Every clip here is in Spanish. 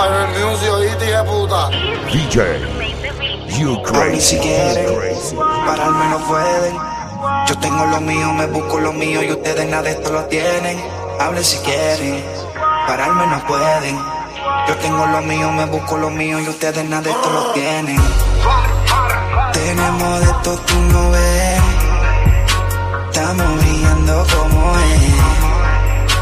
Fire Music, oíste, hija puta. DJ, you A mí crazy, si crazy. pararme no pueden. Yo tengo lo mío, me busco lo mío y ustedes nada de esto lo tienen. Hablen si quieren, pararme no pueden. Yo tengo lo mío, me busco lo mío y ustedes nada de esto lo tienen. Tenemos de esto, tú no ves. Estamos brillando como es.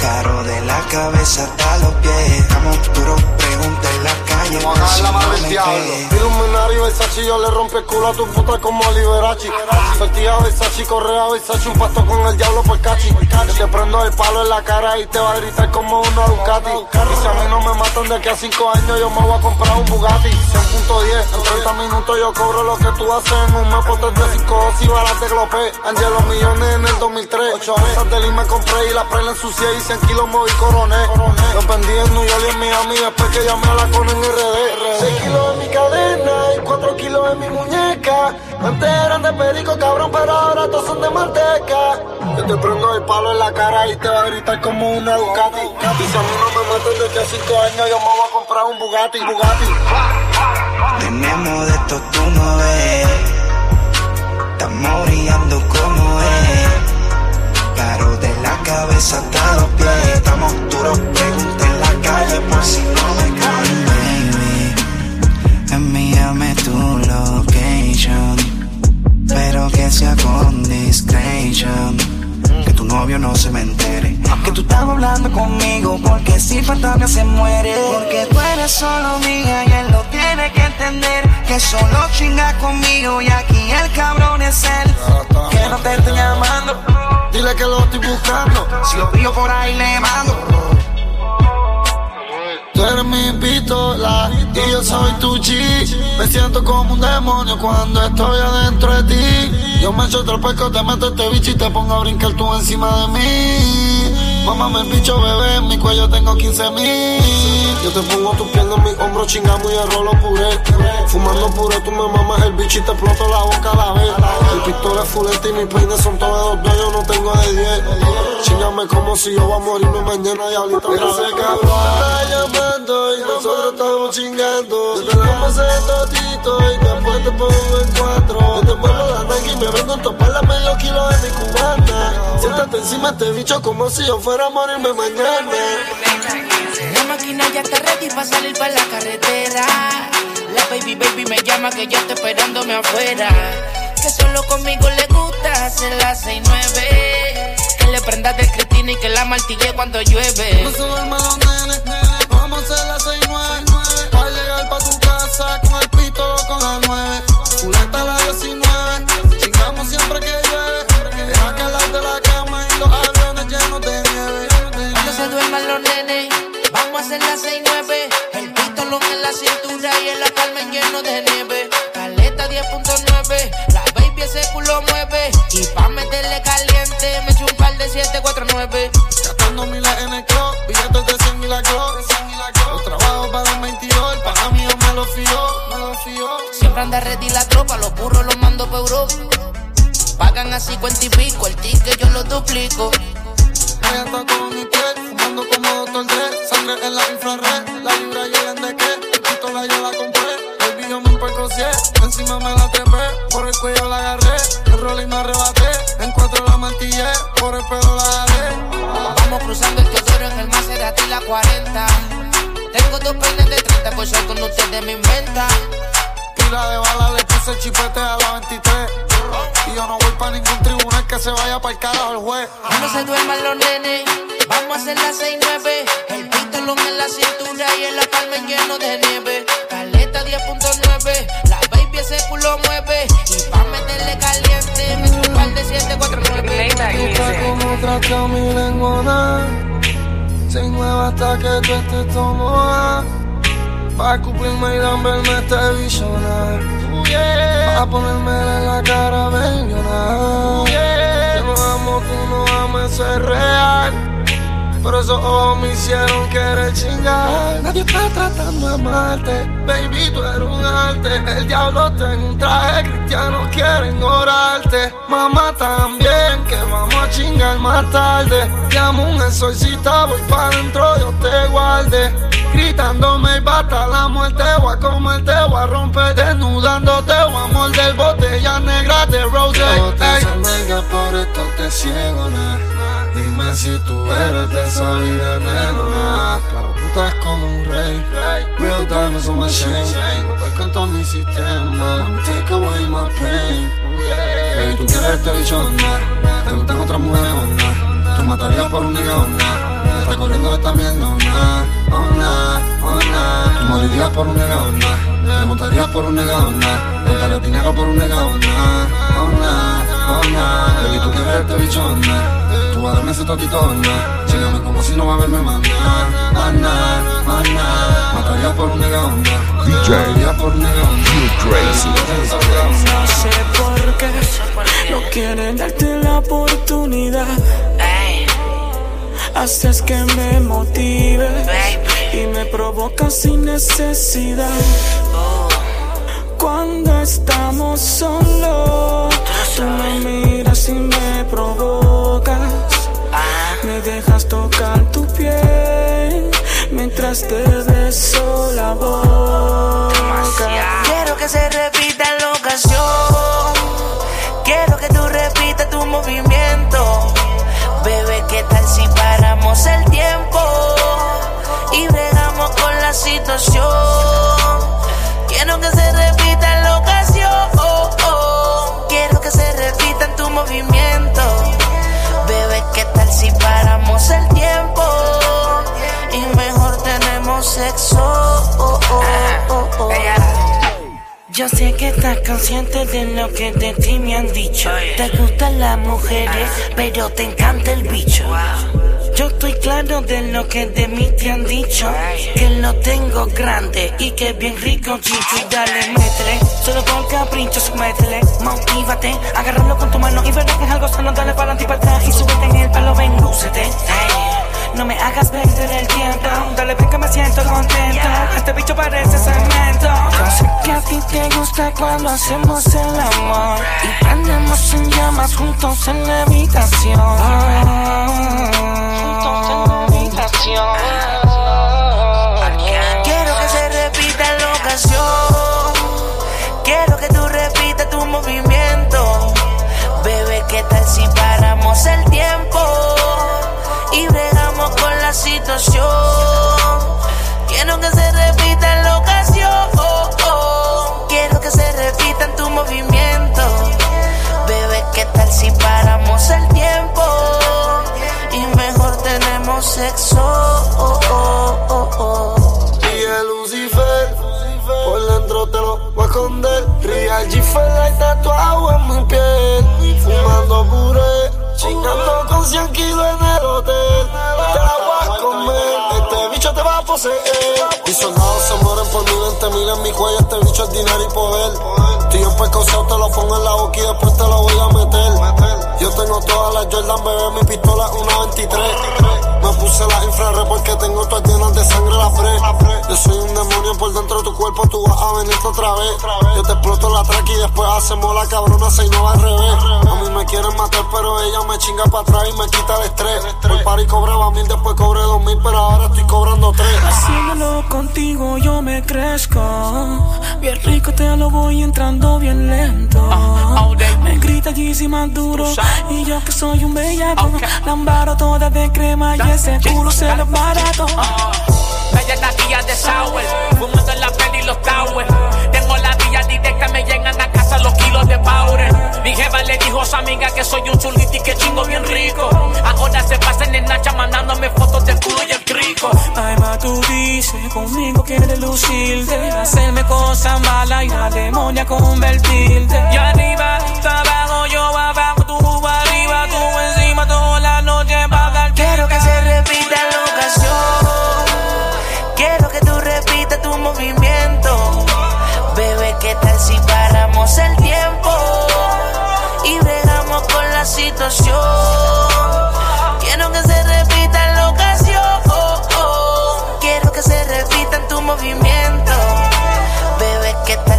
Caro de la cabeza hasta los pies. Estamos duros, pregunta en la a si la del diablo. Illuminati Versace, yo le rompe el culo a tu puta como Liberace. Sortija Versace, correa Versace, un pasto con el diablo por cachi. Que te prendo el palo en la cara y te va a gritar como una Ducati. Y si a mí no me matan de aquí a 5 años, yo me voy a comprar un Bugatti. 100.10, en 30 minutos yo cobro lo que tú haces en un mes. Potes de 5 y balas de glopé. Angelo millones en el 2003. 8 onzas de me compré y la prela ensucié y 100 kilos moví coroné. Los vendí en New York y en Miami después que llamé a la con en RD. 6 kilos en mi cadena y 4 kilos en mi muñeca. Antes eran de perico, cabrón, pero ahora todos son de manteca. Yo te prendo el palo en la cara y te va a gritar como una Ducati. Y si a mí no me matan de aquí a 5 años, yo me voy a comprar un Bugatti. Bugatti. Tenemos de esto, tú no ves. Estamos brillando como es. Claro, de la cabeza hasta los pies. Estamos duros, pregunta en la calle por si no hablando conmigo porque si fantasma se muere. Porque tú eres solo mía y él lo tiene que entender. Que solo chinga conmigo y aquí el cabrón es él. Que no te estoy llamando. Dile que lo estoy buscando. Si lo pillo por ahí le mando. Tú eres mi pistola y yo soy tu chi. Me siento como un demonio cuando estoy adentro de ti. Yo me echo otro pesco, te meto este bicho y te pongo a brincar tú encima de mí. Mámame el bicho, bebé, en mi cuello tengo 15 mil. Yo te pongo tu pierna en mi hombro, chingamos y el rolo puré. Fumando puré, tú me mamas el bicho y te exploto la boca a la vez. El pistola es fulete y mis peines son todos dos, yo no tengo de 10. Chingame como si yo voy a morirme mañana y ahorita Ese cabrón está llamando y nosotros estamos chingando. Yo te damos ese totito y después te pongo en cuatro. Yo te muevo la nalga y me vengo a topar la medio kilo de mi cubana. Siéntate encima de este bicho como si yo fuera a morirme mañana. La máquina ya está ready para salir para la carretera. La baby baby me llama que ya está esperándome afuera. Que solo conmigo le gusta hacer las 6 9 Que le prendas de Cristina y que la martille cuando llueve. No se nenes, vamos a hacer las 6 9 Para llegar pa' tu casa con el pito con las 9 vamos a hacer las 6 9 El pistolón en la cintura y en la palma lleno de nieve. Caleta 10.9, la baby ese culo mueve. Y pa' meterle caliente, me echo un par de 749. Gastando miles en el club, billetes de 100 mil a club Los trabajos para el 22, el pana mío me lo fió, me lo fió Siempre anda ready la tropa, los burros los mando pa' Europa. Pagan a 50 y pico, el ticket yo lo duplico. En la infrared, la libra llegan de qué El pistola yo la compré, el yo me percocié Encima me la trepé, por el cuello la agarré. El rolling me arrebaté, en cuatro la mantillé Por el pelo la agarré. Vamos cruzando el Teodoro en el Maserati la 40. Tengo dos peines de 30, por ser con ustedes me inventa. Tira de bala, le puse chipete a la 23 Y yo no voy pa' ningún tribunal que se vaya para el carajo el juez. Cuando se duerman los nenes, vamos a hacer las 6 9 El pistolón en la cintura y en la palma lleno de nieve. Caleta 10.9, la baby ese culo mueve. Y pa' meterle caliente, me un par de 749. Está como trata mi lengua Se mueve hasta que tú estés tomada Pa' cumplirme y verme este visionar Pa' ponerme en la cara Yo no amo, tú no ames, eso es real Pero esos ojos me hicieron querer chingar Nadie está tratando de amarte Baby, tú eres un arte El diablo está en un traje Cristianos quieren orarte Mamá también Que vamos a chingar más tarde Llamo un exorcista Voy para adentro, Dios te guarde Gritándome hasta la muerte. Voy a comerte, voy a romper desnudándote. Voy a morder botella negra de rose. Ciego, Dime si tú eres de esa vida negra. Claro, tú estás como un rey. Real diamonds on my chain. Con todo mi sistema. Take away my pain. Hey, tú quieres este bicho, Te gustan otras mujeres, no? Tú matarías por un nigga, no? Está corriendo esta mierda, no? oh nah, oh. Tú morirías por un negado, nah. Te montarías por un negado, nah. Contarías dinero por un negado, nah. Oh nah, oh nah. Baby, tú quieres este bicho, nah. Tú vas a darme ese totito, nah. Chíngame como si no va a verme nah, más nah. Matarías por un nah. DJ. Morirías por un negado, nah. crazy. No sé por qué no quieren darte la oportunidad haces que me motive y me provoca sin necesidad. Cuando estamos solos, tú me miras y me provocas. Me dejas tocar tu piel mientras te beso la boca. Quiero que se repita la ocasión. Quiero que tú repitas tu movimiento Bebé, ¿qué tal si paramos el tiempo y bregamos con la situación? Sexo? Yo sé que estás consciente de lo que de ti me han dicho. Te gustan las mujeres, pero te encanta el bicho. Yo estoy claro de lo que de mí te han dicho. Que lo tengo grande y que bien rico chicho. Y dale, métele, solo con capricho, métele. Motívate, agárralo con tu mano y verás que es algo sano. Dale para adelante y para atrás y súbete en el palo, ven, lúcete. No me hagas perder el tiempo. Siento contento. Este bicho parece cemento. Yo sé que a ti te gusta cuando hacemos el amor. Y prendemos en llamas juntos en la habitación. Juntos en la habitación. Quiero que se repita la ocasión. Quiero que tú repitas tu movimiento. Bebé, ¿qué tal si paramos el tiempo? Y bregamos con la situación. Quiero que se repita en la ocasión. Quiero que se repita en tu movimiento. Bebé, ¿qué tal si paramos el tiempo? Y mejor tenemos sexo. Y el Lucifer, por dentro te lo voy a esconder. Real G-Fel tatuado en mi piel. Fumando puré, chingando con 100 kilos en el hotel. Mis soldados se mueren por mi mente, mira en mi cuello, este bicho es dinero y poder. Tío en pescoseo te lo pongo en la boca y después te lo voy a meter. Yo tengo todas las Jordan, bebé, mi pistola es una 23. Me puse la infrared porque tengo todas llenas de sangre la pre. Yo soy un a venirte otra vez. Yo te exploto la track y después hacemos la cabrona, se no va al revés. A mí me quieren matar, pero ella me chinga para atrás y me quita el estrés. Por par y cobraba mil, después cobré dos mil, pero ahora estoy cobrando tres. Haciéndolo contigo yo me crezco. Bien rico te lo voy entrando bien lento. Me grita Yeezy más duro. Y yo que soy un bellaco. Lambaro toda de crema y ese culo se lo barato. De Sour, fumando en la peli y los towers. Tengo la vía directa, me llegan a casa los kilos de powder. Mi jefa le dijo a su amiga que soy un chulito y que chingo bien rico. Ahora se pasan en Nacha mandándome fotos del culo y el crico. Ay, ma, tú dices conmigo quieres lucirte. Hacerme cosas malas y la demonia convertirte. Y arriba, abajo, yo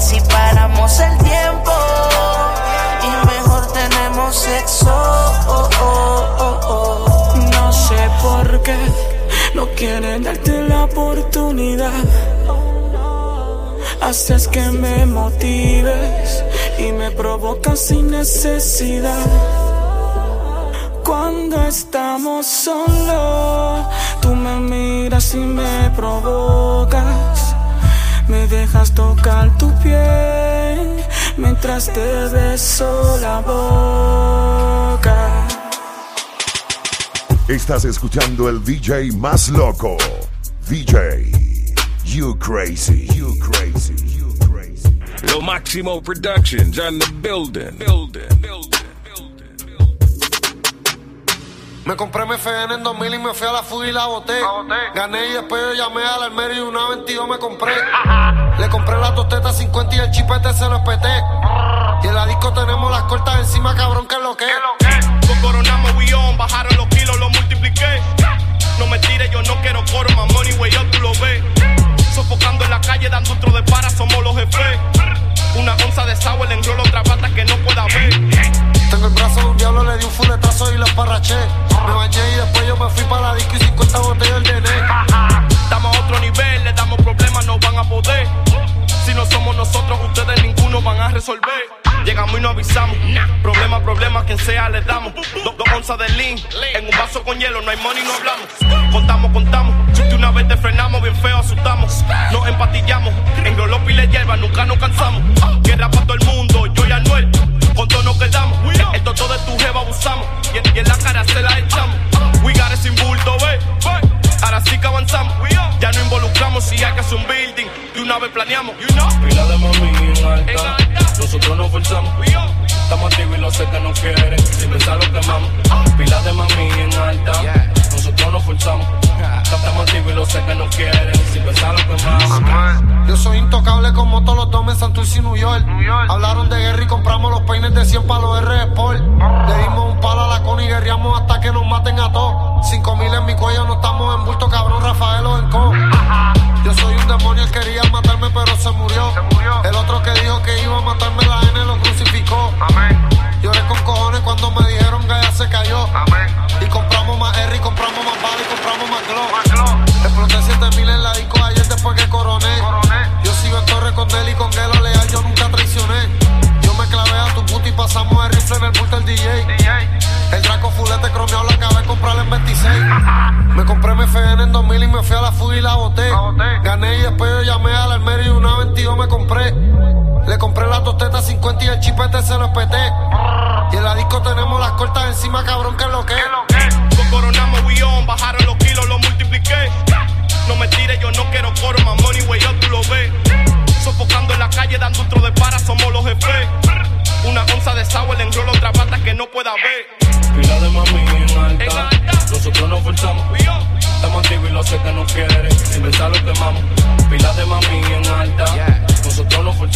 si paramos el tiempo? Y mejor tenemos sexo. No sé por qué no quieren darte la oportunidad haces que me motives y me provocas sin necesidad. Cuando estamos solos, tú me miras y me provocas. Me dejas tocar tu piel mientras te beso la boca. Estás escuchando el DJ más loco. DJ, you crazy, you crazy, you crazy. Lo Máximo Productions on the building. Building, building, building, Me compré mi FN en 2000 y me fui a la fuga y la boté. Gané y después yo llamé al almero y una 22 me compré. Le compré las dos tetas 50 y el chipete se lo espeté. Y en la disco tenemos las cortas encima, cabrón, que es lo que es. Con coronamos on, bajaron los kilos, lo multipliqué. No me tires, yo no quiero coro, más money way up, tú lo ves. Sofocando en la calle, dando otro de para, somos los jefes. Una onza de sour, le enrolo otra pata que no pueda ver. Tengo el brazo de un diablo, le di un fuletazo y lo esparraché. Me bañé y después yo me fui para la disco y 50 botellas de nené. Estamos a otro nivel, le damos problemas, no van a poder. Si no somos nosotros, ustedes ninguno van a resolver. Llegamos y no avisamos. Problema, problema, quien sea le damos. Dos, dos onzas de lean. En un vaso con hielo, no hay money, no hablamos. Contamos, contamos. Si de una vez te frenamos, bien feo asustamos. Nos empatillamos. En Grolo pile hierba, nunca nos cansamos. Guerra para todo el mundo, yo y Anuel. Con todo nos quedamos. El toto de tu jeva abusamos. Y en, y en la cara se la echamos. We got it sin bulto, ve. Ahora sí que avanzamos. Ya no involucramos si hay que hacer un building. De una vez planeamos. Pila de mami en alta, nosotros nos forzamos. Estamos activos y lo sé que no quieren, sin pensar lo quemamos. Pila de mami en alta, nos forzamos. Activos y lo sé que no quieren, sin pensar lo quemamos. Yo soy intocable como todos los domes Santurce y New York. Hablaron de guerra y compramos los peines de 100 para los R Sport. Le dimos un palo a la con y guerreamos hasta que nos maten a todos. Cinco mil en mi cuello, no estamos en bulto, cabrón, Rafael o en co. Yo soy un demonio, él quería matarme, pero se murió. El otro que dijo que iba a matarme, la N lo crucificó. Lloré con cojones cuando me dijeron que ya se cayó. Y compramos más el chipete se lo espeté. Y en la disco tenemos las cortas encima, cabrón, que es lo que es. Con coronamos we on, bajaron los kilos, lo multipliqué. No me tires, yo no quiero coro, más money way up, tú lo ves. Sofocando en la calle, dando otro de para, somos los jefes. Una onza de sour, le enrolo otra pata que no pueda ver. Pila de mami en alta, nosotros nos forzamos. Estamos activos y lo sé que no quieren, sin pensar lo quemamos. Pila de mami en alta, nosotros nos forzamos.